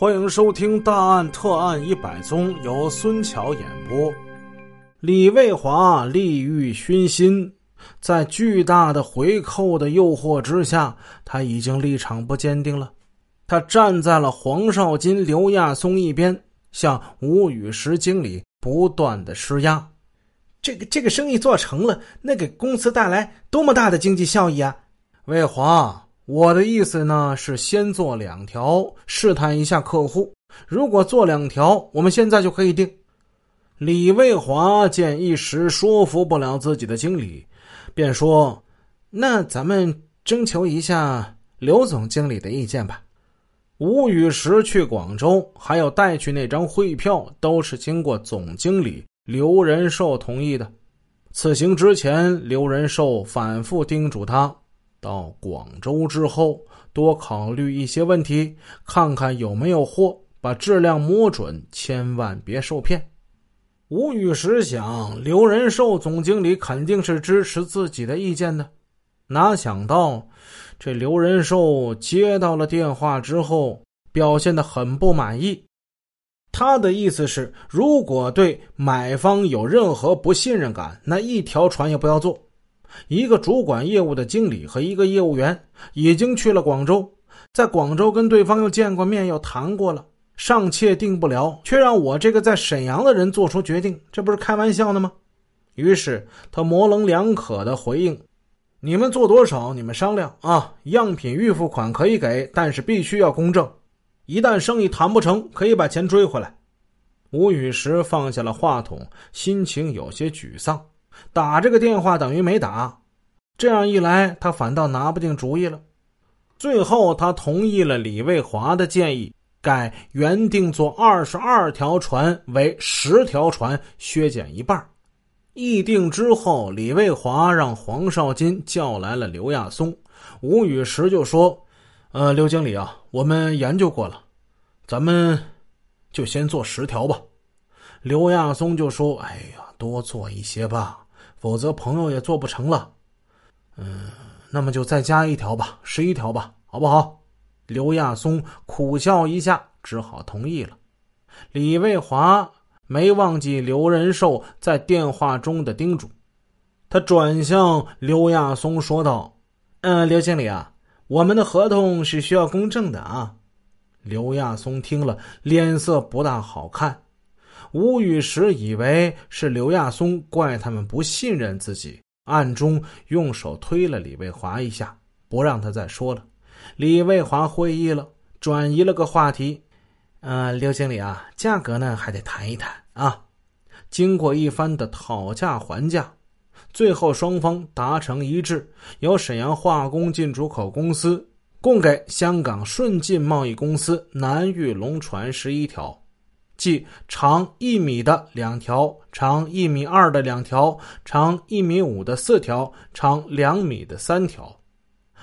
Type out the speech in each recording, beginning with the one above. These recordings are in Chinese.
欢迎收听《大案特案一百宗》，由孙桥演播。李卫华利欲熏心，在巨大的回扣的诱惑之下，他已经立场不坚定了。他站在了黄少金、刘亚松一边，向吴雨石经理不断的施压。这个这个生意做成了，那给公司带来多么大的经济效益啊！卫华。我的意思呢是先做两条，试探一下客户。如果做两条，我们现在就可以定。李卫华见一时说服不了自己的经理，便说：“那咱们征求一下刘总经理的意见吧。”吴雨石去广州，还有带去那张汇票，都是经过总经理刘仁寿同意的。此行之前，刘仁寿反复叮嘱他。到广州之后，多考虑一些问题，看看有没有货，把质量摸准，千万别受骗。吴雨石想，刘仁寿总经理肯定是支持自己的意见的，哪想到这刘仁寿接到了电话之后，表现的很不满意。他的意思是，如果对买方有任何不信任感，那一条船也不要坐。一个主管业务的经理和一个业务员已经去了广州，在广州跟对方又见过面，又谈过了，尚且定不了，却让我这个在沈阳的人做出决定，这不是开玩笑的吗？于是他模棱两可的回应：“你们做多少，你们商量啊。样品预付款可以给，但是必须要公证。一旦生意谈不成，可以把钱追回来。”吴雨石放下了话筒，心情有些沮丧。打这个电话等于没打，这样一来，他反倒拿不定主意了。最后，他同意了李卫华的建议，改原定做二十二条船为十条船，削减一半。议定之后，李卫华让黄少金叫来了刘亚松，吴雨石就说：“呃，刘经理啊，我们研究过了，咱们就先做十条吧。”刘亚松就说：“哎呀，多做一些吧。”否则朋友也做不成了，嗯，那么就再加一条吧，十一条吧，好不好？刘亚松苦笑一下，只好同意了。李卫华没忘记刘仁寿在电话中的叮嘱，他转向刘亚松说道：“嗯，刘经理啊，我们的合同是需要公证的啊。”刘亚松听了，脸色不大好看。吴宇石以为是刘亚松怪他们不信任自己，暗中用手推了李卫华一下，不让他再说了。李卫华会意了，转移了个话题：“呃，刘经理啊，价格呢还得谈一谈啊。”经过一番的讨价还价，最后双方达成一致，由沈阳化工进出口公司供给香港顺进贸易公司南玉龙船十一条。即长一米的两条，长一米二的两条，长一米五的四条，长两米的三条，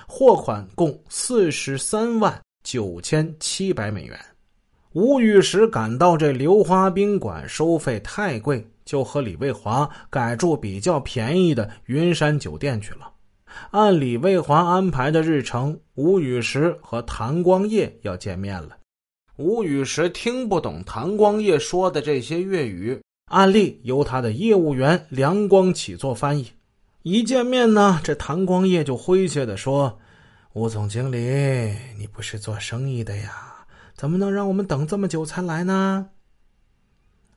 货款共四十三万九千七百美元。吴玉石感到这流花宾馆收费太贵，就和李卫华改住比较便宜的云山酒店去了。按李卫华安排的日程，吴玉石和谭光业要见面了。吴雨石听不懂谭光业说的这些粤语，案例由他的业务员梁光启做翻译。一见面呢，这谭光业就诙谐的说：“吴总经理，你不是做生意的呀，怎么能让我们等这么久才来呢？”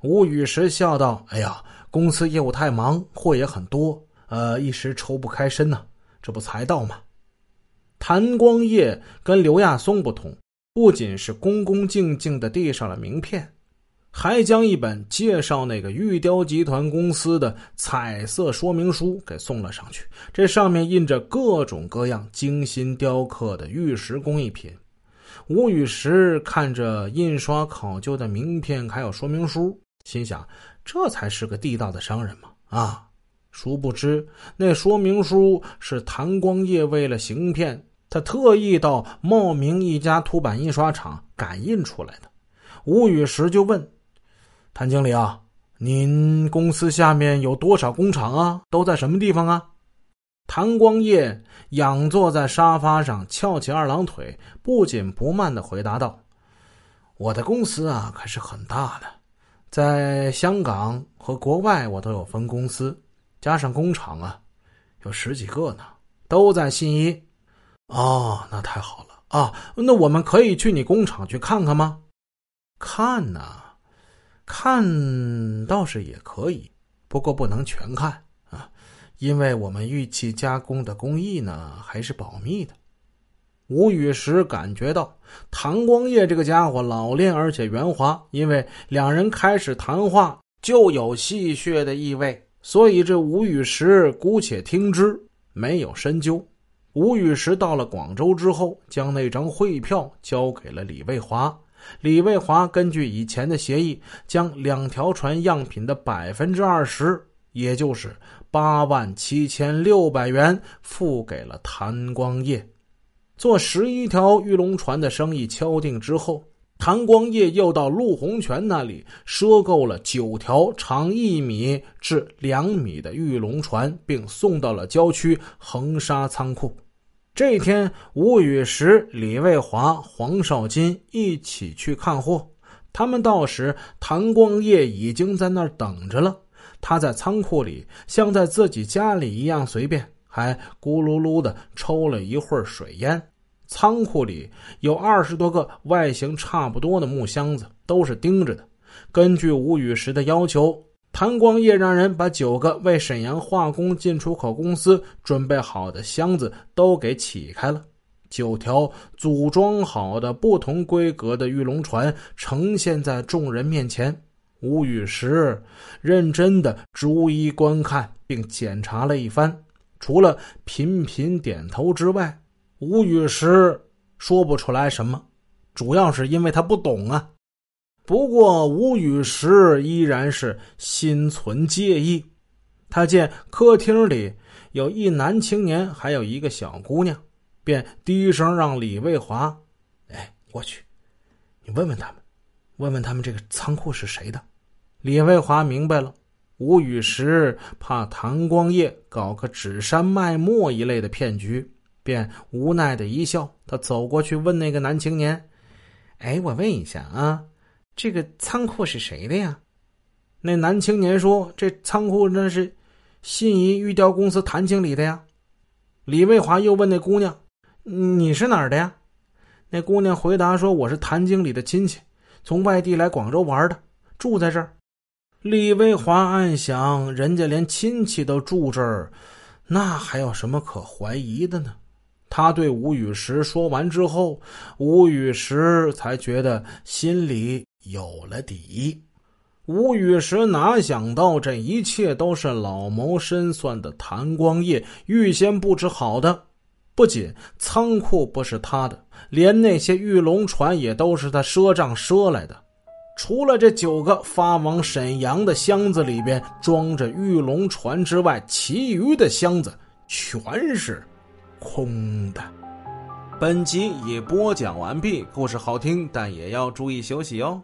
吴雨石笑道：“哎呀，公司业务太忙，货也很多，呃，一时抽不开身呢，这不才到吗？”谭光业跟刘亚松不同。不仅是恭恭敬敬的递上了名片，还将一本介绍那个玉雕集团公司的彩色说明书给送了上去。这上面印着各种各样精心雕刻的玉石工艺品。吴雨石看着印刷考究的名片还有说明书，心想：这才是个地道的商人嘛！啊，殊不知那说明书是谭光业为了行骗。他特意到茂名一家凸版印刷厂赶印出来的。吴雨石就问谭经理啊：“您公司下面有多少工厂啊？都在什么地方啊？”谭光业仰坐在沙发上，翘起二郎腿，不紧不慢的回答道：“我的公司啊可是很大的，在香港和国外我都有分公司，加上工厂啊，有十几个呢，都在信一。哦，那太好了啊！那我们可以去你工厂去看看吗？看呐，看倒是也可以，不过不能全看啊，因为我们玉器加工的工艺呢还是保密的。吴雨石感觉到唐光业这个家伙老练而且圆滑，因为两人开始谈话就有戏谑的意味，所以这吴雨石姑且听之，没有深究。吴雨石到了广州之后，将那张汇票交给了李卫华。李卫华根据以前的协议，将两条船样品的百分之二十，也就是八万七千六百元，付给了谭光业。做十一条玉龙船的生意敲定之后，谭光业又到陆洪泉那里赊购了九条长一米至两米的玉龙船，并送到了郊区横沙仓库。这天，吴雨石、李卫华、黄少金一起去看货。他们到时，谭光业已经在那儿等着了。他在仓库里像在自己家里一样随便，还咕噜噜的抽了一会儿水烟。仓库里有二十多个外形差不多的木箱子，都是钉着的。根据吴雨石的要求，谭光业让人把九个为沈阳化工进出口公司准备好的箱子都给起开了。九条组装好的不同规格的玉龙船呈现在众人面前。吴雨石认真的逐一观看并检查了一番，除了频频点头之外。吴雨石说不出来什么，主要是因为他不懂啊。不过吴雨石依然是心存介意。他见客厅里有一男青年，还有一个小姑娘，便低声让李卫华：“哎，过去，你问问他们，问问他们这个仓库是谁的。”李卫华明白了，吴雨石怕谭光业搞个指山卖墨一类的骗局。便无奈的一笑，他走过去问那个男青年：“哎，我问一下啊，这个仓库是谁的呀？”那男青年说：“这仓库那是信宜玉雕公司谭经理的呀。”李卫华又问那姑娘：“你是哪儿的呀？”那姑娘回答说：“我是谭经理的亲戚，从外地来广州玩的，住在这儿。”李卫华暗想：人家连亲戚都住这儿，那还有什么可怀疑的呢？他对吴雨石说完之后，吴雨石才觉得心里有了底。吴雨石哪想到这一切都是老谋深算的谭光业预先布置好的。不仅仓库不是他的，连那些玉龙船也都是他赊账赊来的。除了这九个发往沈阳的箱子里边装着玉龙船之外，其余的箱子全是。空的。本集已播讲完毕，故事好听，但也要注意休息哦。